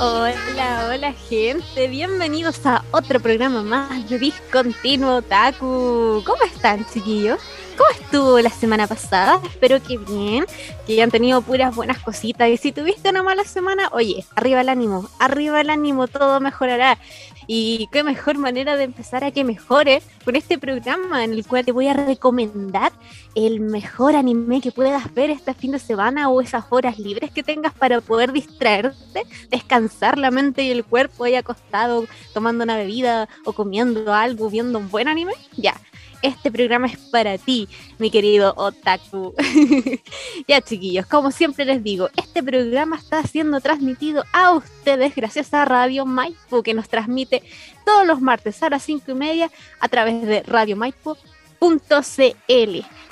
Hola, hola gente, bienvenidos a otro programa más de Discontinuo Otaku. ¿Cómo están chiquillos? ¿Cómo estuvo la semana pasada? Espero que bien, que hayan tenido puras buenas cositas. Y si tuviste una mala semana, oye, arriba el ánimo, arriba el ánimo, todo mejorará. Y qué mejor manera de empezar a que mejore con este programa en el cual te voy a recomendar el mejor anime que puedas ver este fin de semana o esas horas libres que tengas para poder distraerte, descansar la mente y el cuerpo ahí acostado tomando una bebida o comiendo algo, viendo un buen anime. Ya, este programa es para ti, mi querido otaku. ya chiquillos, como siempre les digo, este programa está siendo transmitido a ustedes gracias a Radio Maipo, que nos transmite todos los martes a las 5 y media a través de Radio Maipo.cl.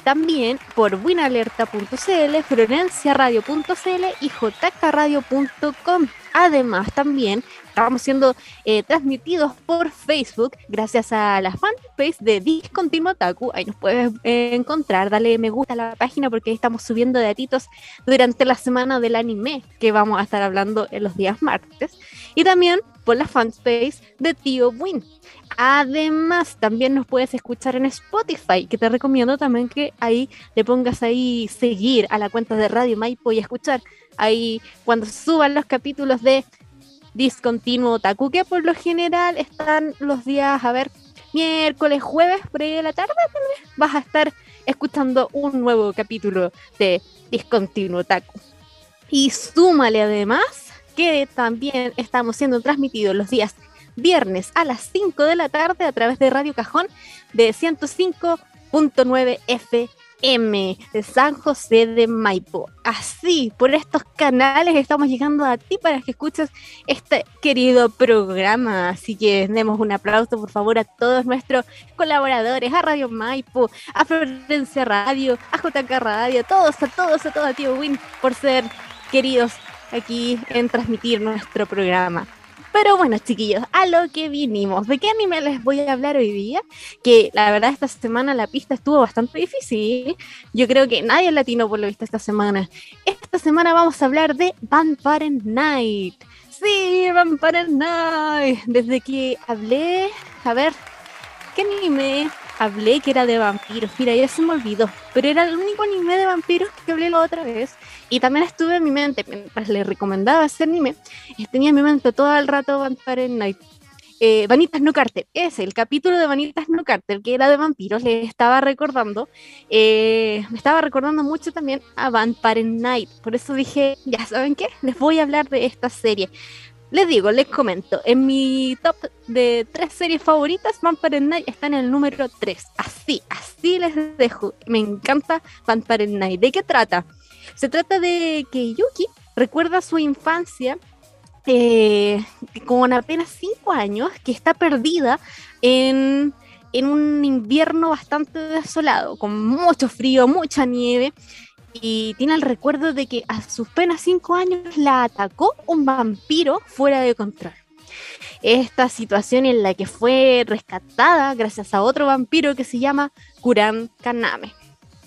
También por winalerta.cl, florenciaradio.cl y jkradio.com. Además, también estamos siendo eh, transmitidos por Facebook gracias a la fanpage de Discontinuo Taku. Ahí nos puedes eh, encontrar, dale me gusta a la página porque ahí estamos subiendo datitos durante la semana del anime que vamos a estar hablando en los días martes. Y también por la fanpage de Tío Win. Además, también nos puedes escuchar en Spotify, que te recomiendo también que ahí le pongas ahí seguir a la cuenta de Radio Maipo y escuchar ahí cuando suban los capítulos de discontinuo otaku, que por lo general están los días, a ver, miércoles, jueves, por ahí de la tarde, vas a estar escuchando un nuevo capítulo de discontinuo otaku. Y súmale además que también estamos siendo transmitidos los días viernes a las 5 de la tarde a través de Radio Cajón de 105.9 FM M de San José de Maipo. Así, por estos canales estamos llegando a ti para que escuches este querido programa. Así que demos un aplauso, por favor, a todos nuestros colaboradores, a Radio Maipo, a Florencia Radio, a JK Radio, a todos, a todos, a todos, a Tío Win, por ser queridos aquí en transmitir nuestro programa. Pero bueno, chiquillos, a lo que vinimos. ¿De qué anime les voy a hablar hoy día? Que la verdad esta semana la pista estuvo bastante difícil. Yo creo que nadie latino por lo visto esta semana. Esta semana vamos a hablar de Vampire Night. Sí, Vampire Night. Desde que hablé, a ver, ¿qué anime hablé que era de vampiros? Mira, ya se me olvidó. Pero era el único anime de vampiros que hablé la otra vez. Y también estuve en mi mente, mientras le recomendaba ese anime, tenía en mi mente todo el rato Vampire Night. Eh, Vanitas No Carter, ese, el capítulo de Vanitas No Carter, que era de vampiros, le estaba recordando, eh, me estaba recordando mucho también a Vampire Night. Por eso dije, ya saben qué, les voy a hablar de esta serie. Les digo, les comento, en mi top de tres series favoritas, Vampire Night está en el número 3. Así, así les dejo. Me encanta Vampire Night. ¿De qué trata? Se trata de que Yuki recuerda su infancia eh, con apenas 5 años, que está perdida en, un invierno bastante desolado, con mucho frío, mucha nieve, y tiene el recuerdo de que a sus apenas 5 años la atacó un vampiro fuera de control. Esta situación en la que fue rescatada gracias a otro vampiro que se llama Kuran Kaname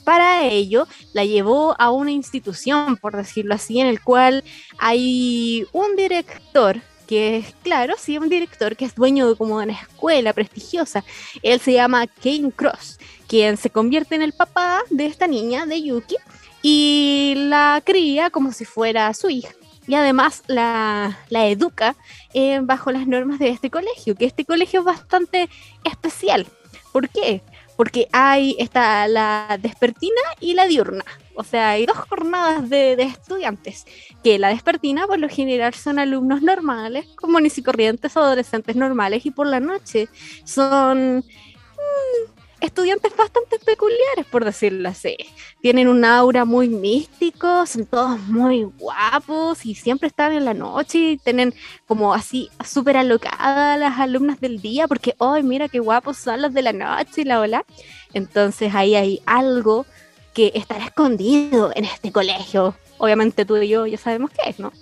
para ello la llevó a una institución, por decirlo así, en el cual hay un director que es, claro, sí, un director que es dueño de como una escuela prestigiosa. Él se llama Kane Cross, quien se convierte en el papá de esta niña, de Yuki, y la cría como si fuera su hija. Y además la, educa eh, bajo las normas de este colegio, que este colegio es bastante especial. ¿Por qué? Porque hay está la despertina y la diurna. O sea, hay dos jornadas de, estudiantes, que la despertina por lo general son alumnos normales, comunes y corrientes, adolescentes normales, y por la noche son mm, estudiantes bastante peculiares, por decirlo así. Tienen un aura muy místico, son todos muy guapos y siempre están en la noche tienen como así súper alocadas las alumnas del día porque, ¡ay, mira qué guapos son los de la noche y la ola! Entonces ahí hay algo que estará escondido en este colegio. Obviamente tú y yo ya sabemos qué es, ¿no?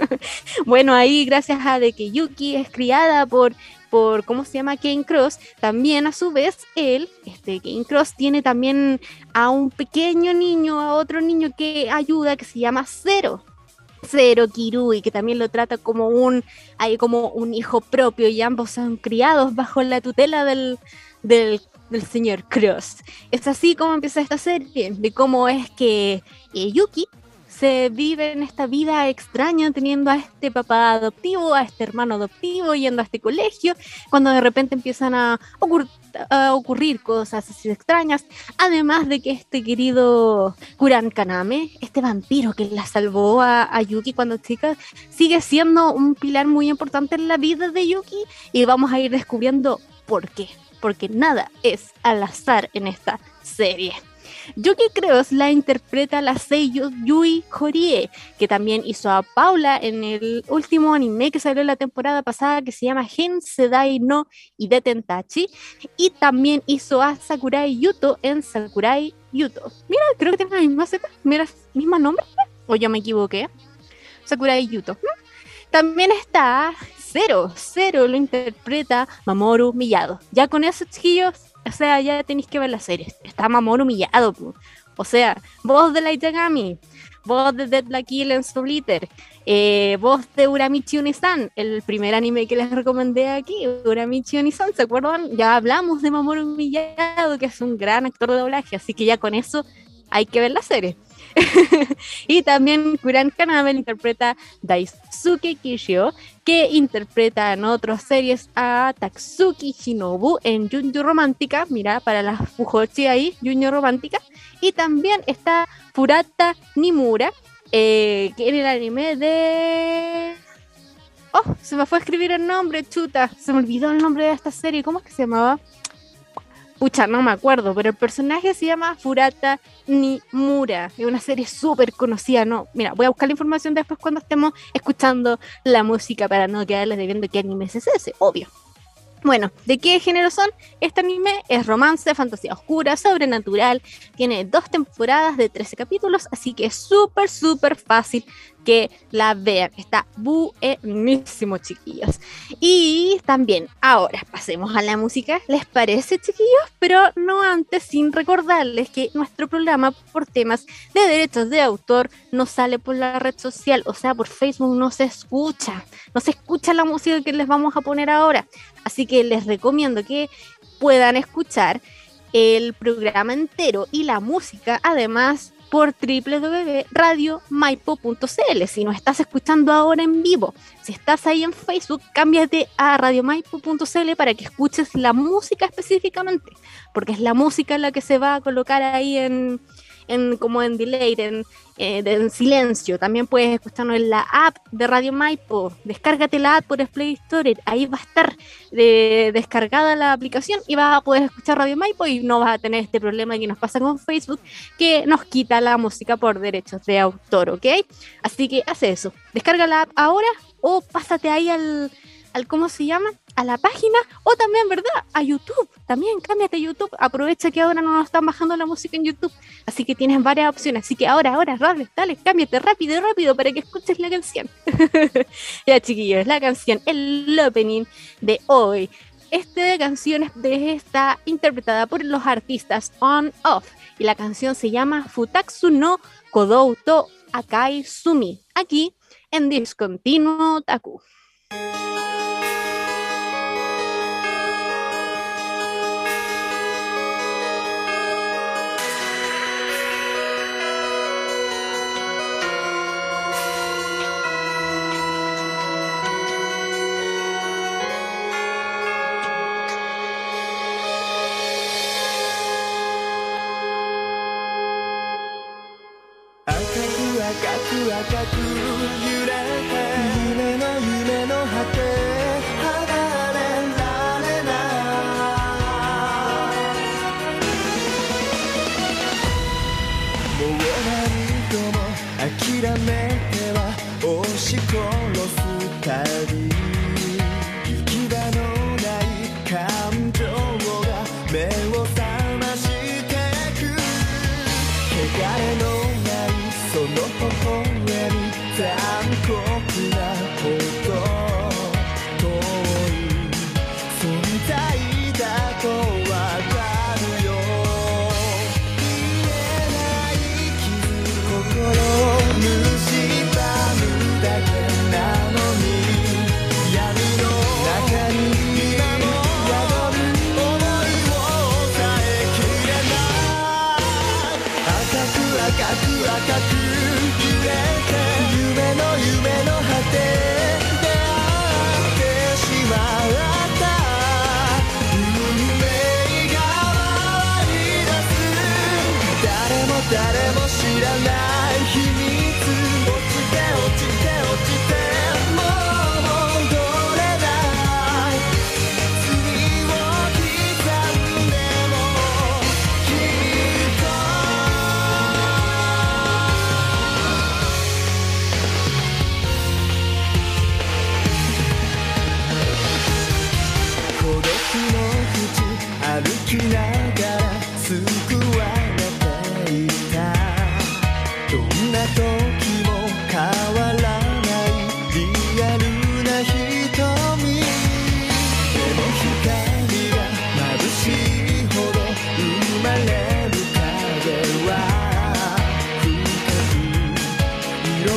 bueno, ahí gracias a de que Yuki es criada por por, ¿cómo se llama? Kane Cross, también a su vez él, este Kane Cross tiene también a un pequeño niño, a otro niño que ayuda, que se llama Zero. Zero Kirui, que también lo trata como un, como un hijo propio y ambos son criados bajo la tutela del, del, del señor Cross. Es así como empieza esta serie, de cómo es que eh, Yuki se vive en esta vida extraña teniendo a este papá adoptivo, a este hermano adoptivo, yendo a este colegio, cuando de repente empiezan a, ocurrir cosas así extrañas, además de que este querido Kuran Kaname, este vampiro que la salvó a, a Yuki cuando chica, sigue siendo un pilar muy importante en la vida de Yuki y vamos a ir descubriendo por qué, porque nada es al azar en esta serie. Yuki Creos la interpreta la seiyuu Yui Horie, que también hizo a Paula en el último anime que salió la temporada pasada que se llama Gen Sedai no Idetentachi y también hizo a Sakurai Yuto en Sakurai Yuto. Mira, creo que tiene la misma Z, mira, misma nombre, o yo me equivoqué. Sakurai Yuto. También está Cero, Cero lo interpreta Mamoru Miyado. Ya con eso, chiquillos, o sea, ya tenéis que ver la serie. Está Mamón humillado, O sea, voz de Light Yagami, voz de Dead Black Kill en Soliter, eh, voz de Uramichi Unisan, el primer anime que les recomendé aquí, Uramichi Unisan, ¿se acuerdan? Ya hablamos de Mamoru Humillado, que es un gran actor de doblaje, así que ya con eso hay que ver la serie. y también Kuran Kaname interpreta Daisuke Kishio, que interpreta en otras series a Tatsuki Shinobu en Junju Romántica, mira, para las Fujoshi ahí, Junju Romántica, y también está Furata Nimura, eh, que en el anime de... Oh, se me fue a escribir el nombre, chuta, se me olvidó el nombre de esta serie, ¿cómo es que se llamaba? Pucha, no me acuerdo, pero el personaje se llama Furata Nimura. Es una serie súper conocida, ¿no? Mira, voy a buscar la información después cuando estemos escuchando la música para no quedarles debiendo qué anime es ese, obvio. Bueno, ¿de qué género son? Este anime es romance, fantasía oscura, sobrenatural. Tiene dos temporadas de 13 capítulos, así que es súper, súper fácil que la vean. Está buenísimo, chiquillos. Y también, ahora pasemos a la música. ¿Les parece, chiquillos? Pero no antes sin recordarles que nuestro programa por temas de derechos de autor no sale por la red social, o sea, por Facebook no se escucha. No se escucha la música que les vamos a poner ahora. Así que les recomiendo que puedan escuchar el programa entero y la música, además por www.radiomaipo.cl. Si nos estás escuchando ahora en vivo, si estás ahí en Facebook, cámbiate a radiomaipo.cl para que escuches la música específicamente, porque es la música la que se va a colocar ahí en, en como en delay, en, eh, en silencio. También puedes escucharnos en la app de Radio Maipo. Descárgate la app por Play Store. Ahí va a estar eh, descargada la aplicación y vas a poder escuchar Radio Maipo y no vas a tener este problema que nos pasa con Facebook que nos quita la música por derechos de autor, ¿ok? Así que hace eso. Descarga la app ahora o pásate ahí al al cómo se llama, a la página o también, ¿verdad? A YouTube. También cámbiate a YouTube. Aprovecha que ahora no nos están bajando la música en YouTube. Así que tienes varias opciones. Así que ahora, ahora, dale, dale, cámbiate rápido, rápido para que escuches la canción. ya, chiquillos, la canción, el opening de hoy. Esta canción está interpretada por los artistas On Off y la canción se llama Futaksu no Kodouto Akai Sumi, aquí en Discontinuo Taku. I got you, you.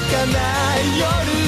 ない夜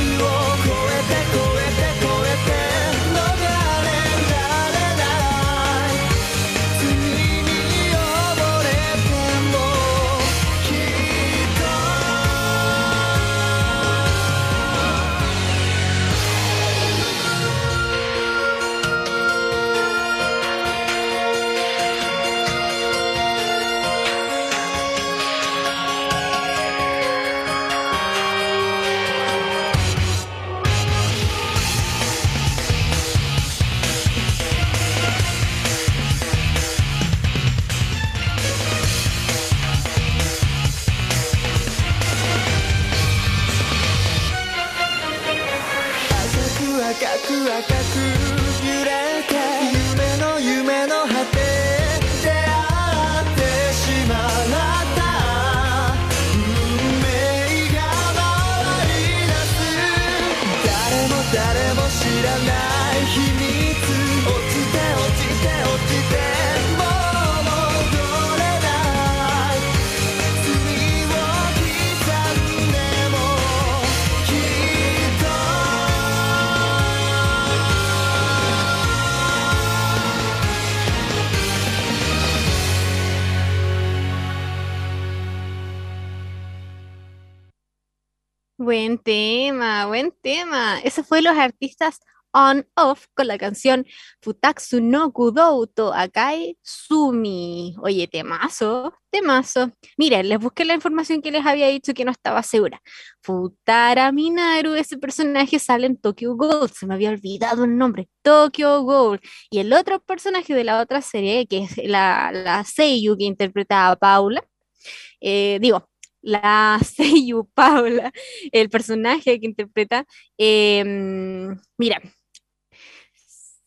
Buen tema, buen tema. Ese fue los artistas on off con la canción Futatsu no Kudouto Akai Sumi. Oye, temazo, temazo. Miren, les busqué la información que les había dicho que no estaba segura. Futara Minaru, ese personaje sale en Tokyo Ghoul, se me había olvidado el nombre, Tokyo Ghoul. Y el otro personaje de la otra serie, que es la, la Seiyu que interpreta a Paula, eh, digo, la Seiyu Paula, el personaje que interpreta, em, mira,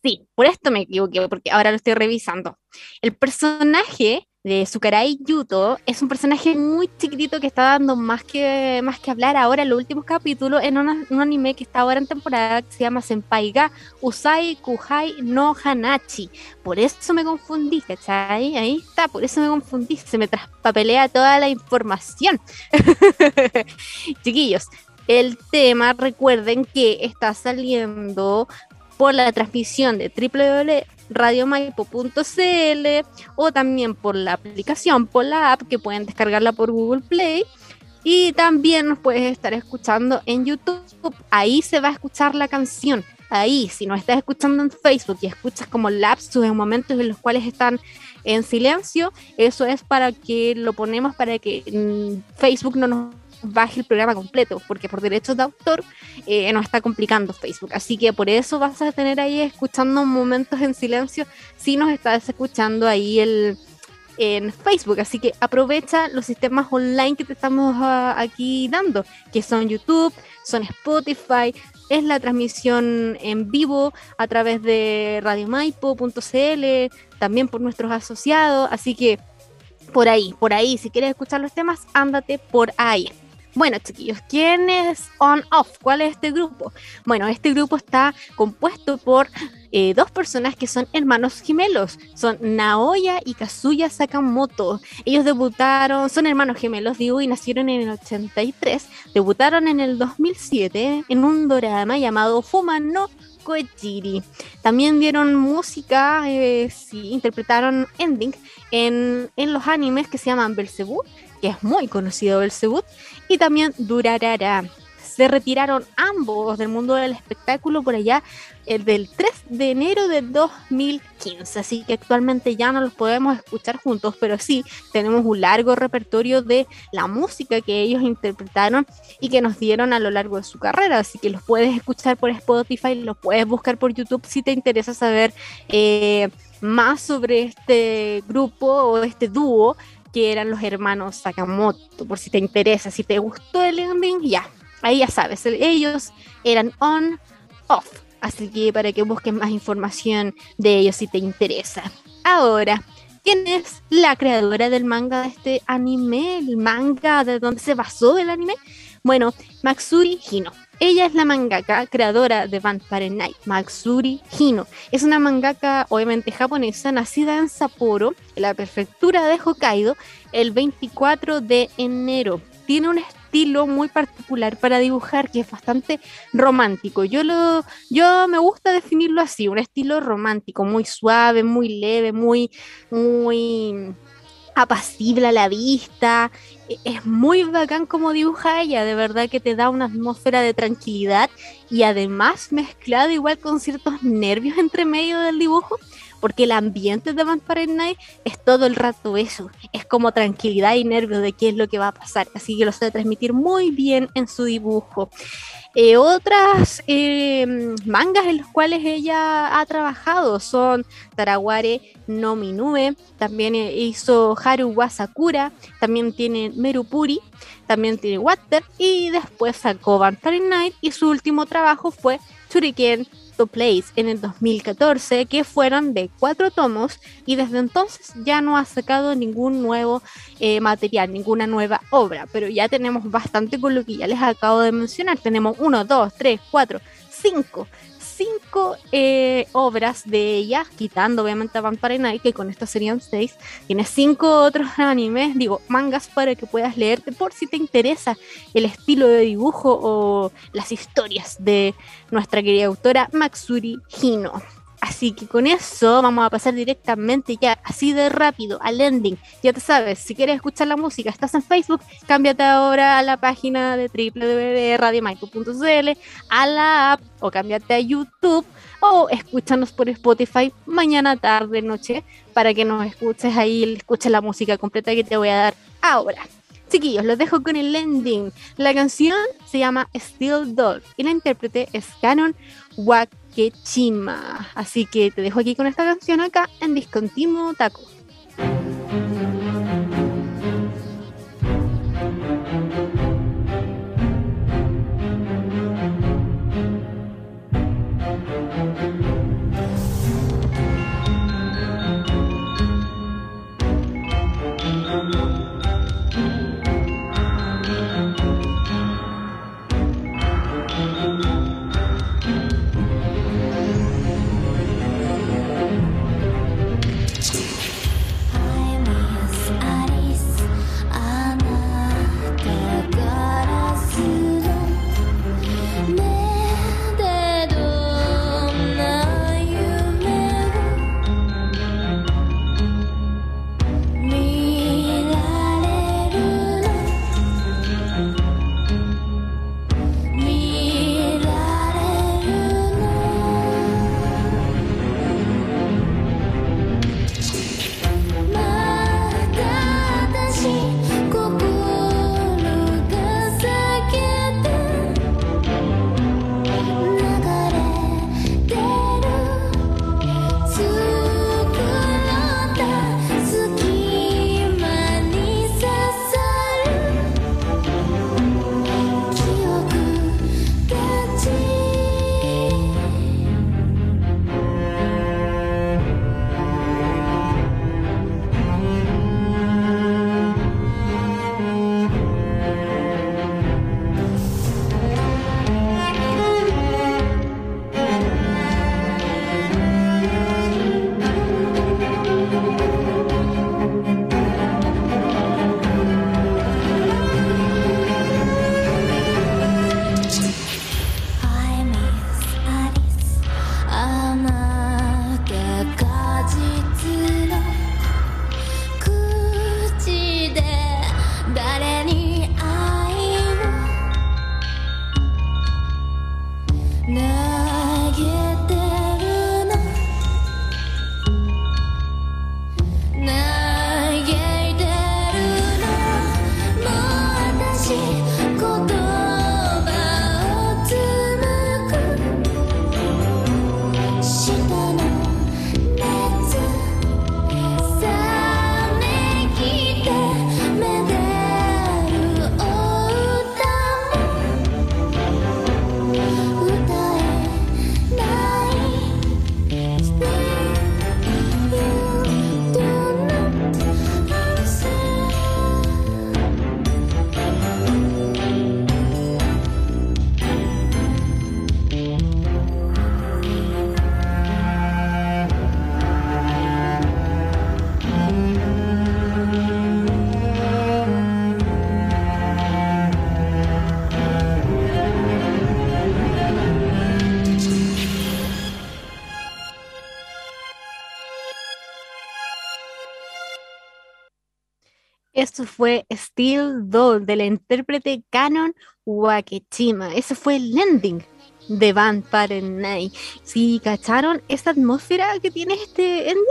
sí, por esto me equivoqué, porque ahora lo estoy revisando. El personaje de Sukarai Yuto es un personaje muy chiquitito que está dando más que, más que hablar ahora en los últimos capítulos en un anime que está ahora en temporada que se llama Senpai ga Usai Kuhai no Hanachi. Por eso me confundí, ¿cachai? Ahí está, por eso me confundí, se me traspapelea toda la información. Chiquillos, el tema, recuerden que está saliendo por la transmisión de www.radiomaipo.cl o también por la aplicación, por la app que pueden descargarla por Google Play. Y también nos puedes estar escuchando en YouTube. Ahí se va a escuchar la canción. Ahí, si nos estás escuchando en Facebook y escuchas como lapsus en momentos en los cuales están en silencio, eso es para que lo ponemos para que mm, Facebook no nos baje el programa completo, porque por derechos de autor eh, nos está complicando Facebook. Así que por eso vas a tener ahí escuchando momentos en silencio si nos estás escuchando ahí el, en Facebook. Así que aprovecha los sistemas online que te estamos ah, aquí dando, que son YouTube, son Spotify, es la transmisión en vivo a través de radiomaipo.cl, también por nuestros asociados. Así que por ahí, por ahí, si quieres escuchar los temas, ándate por ahí. Bueno, chiquillos, ¿quién es On Off? ¿Cuál es este grupo? Bueno, este grupo está compuesto por eh, dos personas que son hermanos gemelos. Son Naoya y Kazuya Sakamoto. Ellos debutaron, son hermanos gemelos, digo, y nacieron en el 83. Debutaron en el 2007 en un drama llamado Fumano También dieron música, eh, interpretaron ending en, en los animes que se llaman Belzebú que es muy conocido Belzebut, y también Durarara. Se retiraron ambos del mundo del espectáculo por allá el del 3 de enero de 2015, así que actualmente ya no los podemos escuchar juntos, pero sí tenemos un largo repertorio de la música que ellos interpretaron y que nos dieron a lo largo de su carrera, así que los puedes escuchar por Spotify, los puedes buscar por YouTube si te interesa saber eh, más sobre este grupo o este dúo que eran los hermanos Sakamoto, por si te interesa, si te gustó el ending, ya, ahí ya sabes, ellos eran on, off, así que para que busques más información de ellos si te interesa. Ahora, ¿Quién es la creadora del manga de este anime? El manga de donde se basó el anime. Bueno, Matsuri Hino. Ella es la mangaka creadora de Vampire Night, Matsuri Hino. Es una mangaka obviamente japonesa, nacida en Sapporo, en la prefectura de Hokkaido, el 24 de enero. Tiene un estilo muy particular para dibujar que es bastante romántico. Yo lo yo me gusta definirlo así, un estilo romántico, muy suave, muy leve, muy muy apacible a la vista. E, es muy bacán como dibuja ella, de verdad que te da una atmósfera de tranquilidad y además mezclado igual con ciertos nervios entre medio del dibujo, porque el ambiente de Vampire Night es todo el rato eso, es como tranquilidad y nervios de qué es lo que va a pasar, así que lo sabe transmitir muy bien en su dibujo. Eh, otras eh, mangas en los cuales ella ha trabajado son Taraware no Minue, también hizo Haru Wasakura, también tiene Merupuri, también tiene Water y después sacó Vampire Night y su último trabajo fue Shuriken Place en el 2014, que fueron de cuatro tomos y desde entonces ya no ha sacado ningún nuevo eh, material, ninguna nueva obra, pero ya tenemos bastante con lo que ya les acabo de mencionar. Tenemos uno, dos, tres, cuatro, cinco cinco eh, obras de ella, quitando obviamente a Vampire Night, que con esto serían seis. Tiene cinco otros animes, digo, mangas para que puedas leerte por si te interesa el estilo de dibujo o las historias de nuestra querida autora Matsuri Hino. Así que con eso vamos a pasar directamente ya, así de rápido, al ending. Ya te sabes, si quieres escuchar la música, estás en Facebook, cámbiate ahora a la página de www.radiomaipo.cl, a la app o cámbiate a YouTube o escúchanos por Spotify mañana, tarde, noche, para que nos escuches ahí, escuches la música completa que te voy a dar ahora. Chiquillos, los dejo con el ending. La canción se llama Still Dog y la intérprete es Canon Wakechima. Así que te dejo aquí con esta canción acá en Discontinuo Taco. Eso fue Steel Doll de la intérprete Canon Wakechima. Ese fue el ending de Vampire Night. Si cacharon esa atmósfera que tiene este ending,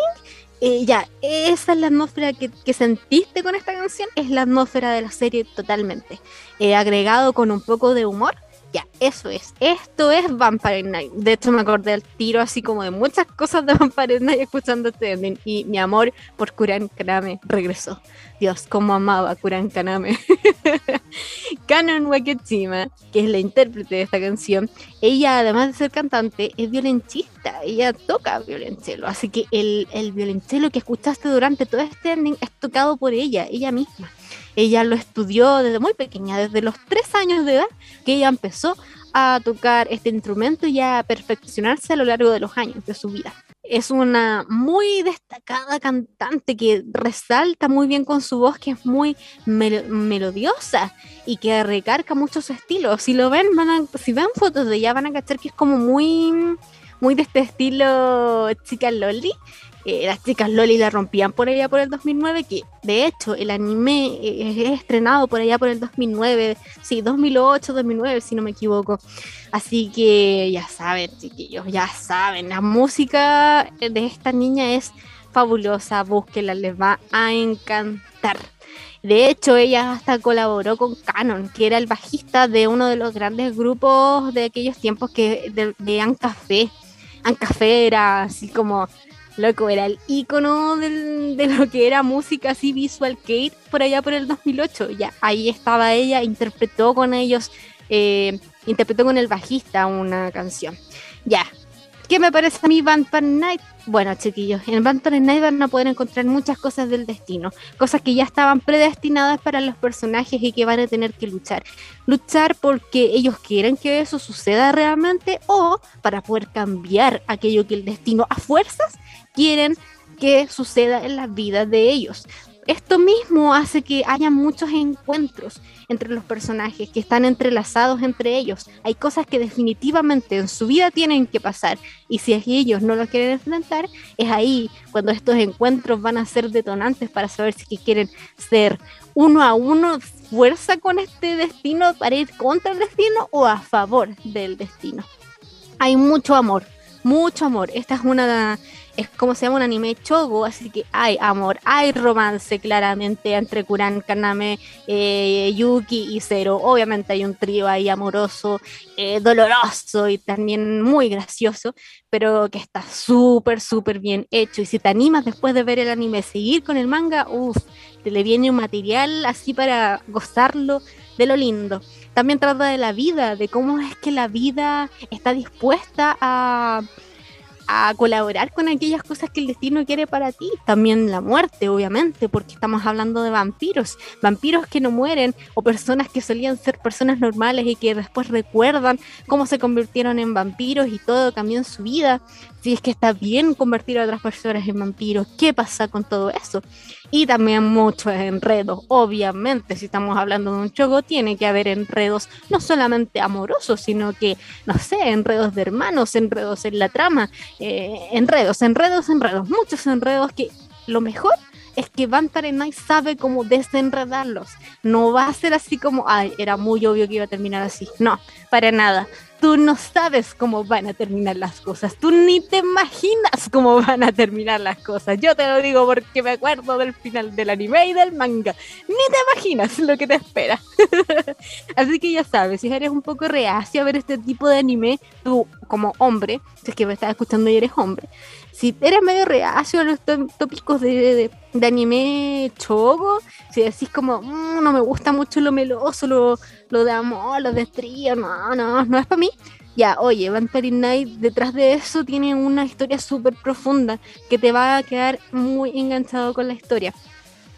eh, ya, esa es la atmósfera que, sentiste con esta canción, es la atmósfera de la serie totalmente. Eh, agregado con un poco de humor ya, eso es. Esto es Vampire Night. De hecho, me acordé del tiro así como de muchas cosas de Vampire Night escuchando este ending. Y mi amor por Kuran Kaname regresó. Dios, cómo amaba Kuran Kaname. Canon Wakechima, que es la intérprete de esta canción, ella, además de ser cantante, es violonchista. Ella toca violonchelo. Así que el, el violonchelo que escuchaste durante todo este ending es tocado por ella, ella misma. Ella lo estudió desde muy pequeña, desde los tres años de edad, que ella empezó a tocar este instrumento y a perfeccionarse a lo largo de los años de su vida. Es una muy destacada cantante que resalta muy bien con su voz, que es muy melodiosa y que recarga muchos estilos. Si lo ven, si ven fotos de ella, van a cachar que es como muy, muy de este estilo chica loli eh, las chicas Loli la rompían por allá por el 2009, que de hecho el anime eh, es estrenado por allá por el 2009, sí, 2008, 2009, si no me equivoco. Así que ya saben, chiquillos, ya saben, la música de esta niña es fabulosa, búsquela, les va a encantar. De hecho, ella hasta colaboró con Canon, que era el bajista de uno de los grandes grupos de aquellos tiempos que de, de Ancafé. Ancafé era así como loco, era el icono de lo que era música así visual Kate por allá por el 2008. Ya, ahí estaba ella, interpretó con ellos, eh, interpretó con el bajista una canción. Ya, ¿qué me parece a mí Vampire Night? Bueno, chiquillos, en Vampire Night van a poder encontrar muchas cosas del destino, cosas que ya estaban predestinadas para los personajes y que van a tener que luchar. Luchar porque ellos quieren que eso suceda realmente o para poder cambiar aquello que el destino a fuerzas quieren que suceda en las vidas de ellos. Esto mismo hace que haya muchos encuentros entre los personajes que están entrelazados entre ellos. Hay cosas que definitivamente en su vida tienen que pasar y si ellos no lo quieren enfrentar, es ahí cuando estos encuentros van a ser detonantes para saber si quieren ser uno a uno fuerza con este destino para ir contra el destino o a favor del destino. Hay mucho amor, mucho amor. Esta es una es como se llama un anime chogo, así que hay amor, hay romance claramente entre Kuran, Kaname, eh, Yuki y Zero. Obviamente hay un trío ahí amoroso, eh, doloroso y también muy gracioso, pero que está súper, súper bien hecho. Y si te animas después de ver el anime, seguir con el manga, uff, te le viene un material así para gozarlo de lo lindo. También trata de la vida, de cómo es que la vida está dispuesta a a colaborar con aquellas cosas que el destino quiere para ti. También la muerte, obviamente, porque estamos hablando de vampiros. Vampiros que no mueren o personas que solían ser personas normales y que después recuerdan cómo se convirtieron en vampiros y todo cambió en su vida si es que está bien convertir a otras personas en vampiros, qué pasa con todo eso. Y también muchos enredos, obviamente, si estamos hablando de un chogo, tiene que haber enredos no solamente amorosos, sino que, no sé, enredos de hermanos, enredos en la trama, eh, enredos, enredos, enredos, muchos enredos que lo mejor es que Night sabe cómo desenredarlos. No va a ser así como, ay, era muy obvio que iba a terminar así. No, para nada tú no sabes cómo van a terminar las cosas, tú ni te imaginas cómo van a terminar las cosas. Yo te lo digo porque me acuerdo del final del anime y del manga. Ni te imaginas lo que te espera. Así que ya sabes, si eres un poco reacio a ver este tipo de anime, tú como hombre, si es que me estás escuchando y eres hombre, si eres medio reacio a los tópicos de, de, anime chogo, si decís como, mm, no me gusta mucho lo meloso, lo, lo de amor, lo de trío, no, no, no es para mí. Ya, oye, Vampire Night detrás de eso tiene una historia súper profunda que te va a quedar muy enganchado con la historia.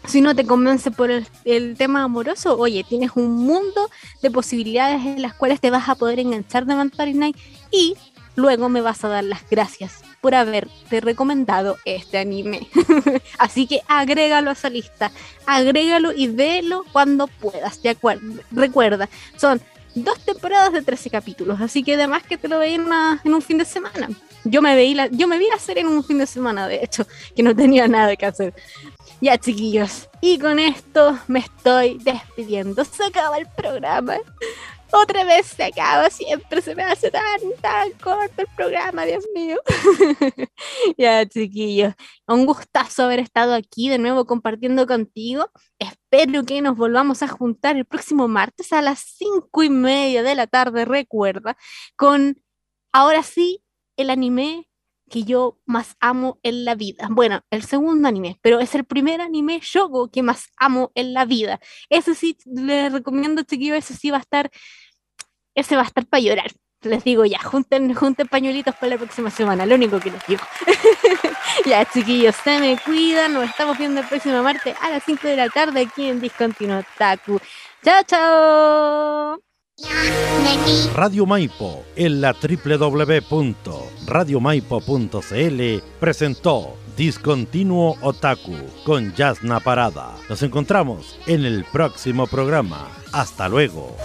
Si no te convence por el, el, tema amoroso, oye, tienes un mundo de posibilidades en las cuales te vas a poder enganchar de Vampire Night y luego me vas a dar las gracias por haberte recomendado este anime. Así que agrégalo a esa lista, agrégalo y velo cuando puedas, ¿de acuerdo? Recuerda, son dos temporadas de 13 capítulos, así que además que te lo veí en, en un fin de semana. Yo me, veí la, yo me vi la serie en un fin de semana, de hecho, que no tenía nada que hacer. Ya, chiquillos, y con esto me estoy despidiendo. Se acaba el programa. Otra vez se acaba, siempre se me hace tan, tan corto el programa, Dios mío. ya, chiquillos, un gustazo haber estado aquí de nuevo compartiendo contigo. Espero que nos volvamos a juntar el próximo martes a las cinco y media de la tarde, recuerda, con ahora sí el anime que yo más amo en la vida. Bueno, el segundo anime, pero es el primer anime shogo que más amo en la vida. Ese sí, les recomiendo, chiquillos, ese sí va a estar, ese va a estar para llorar. Les digo ya, junten, junten pañuelitos para la próxima semana, lo único que les digo. ya, chiquillos, se me cuidan, nos estamos viendo el próximo martes a las 5 de la tarde aquí en Discontinuo Taku. Chao, chao. Radio Maipo en la www.radiomaipo.cl presentó Discontinuo Otaku con Yasna Parada. Nos encontramos en el próximo programa. Hasta luego.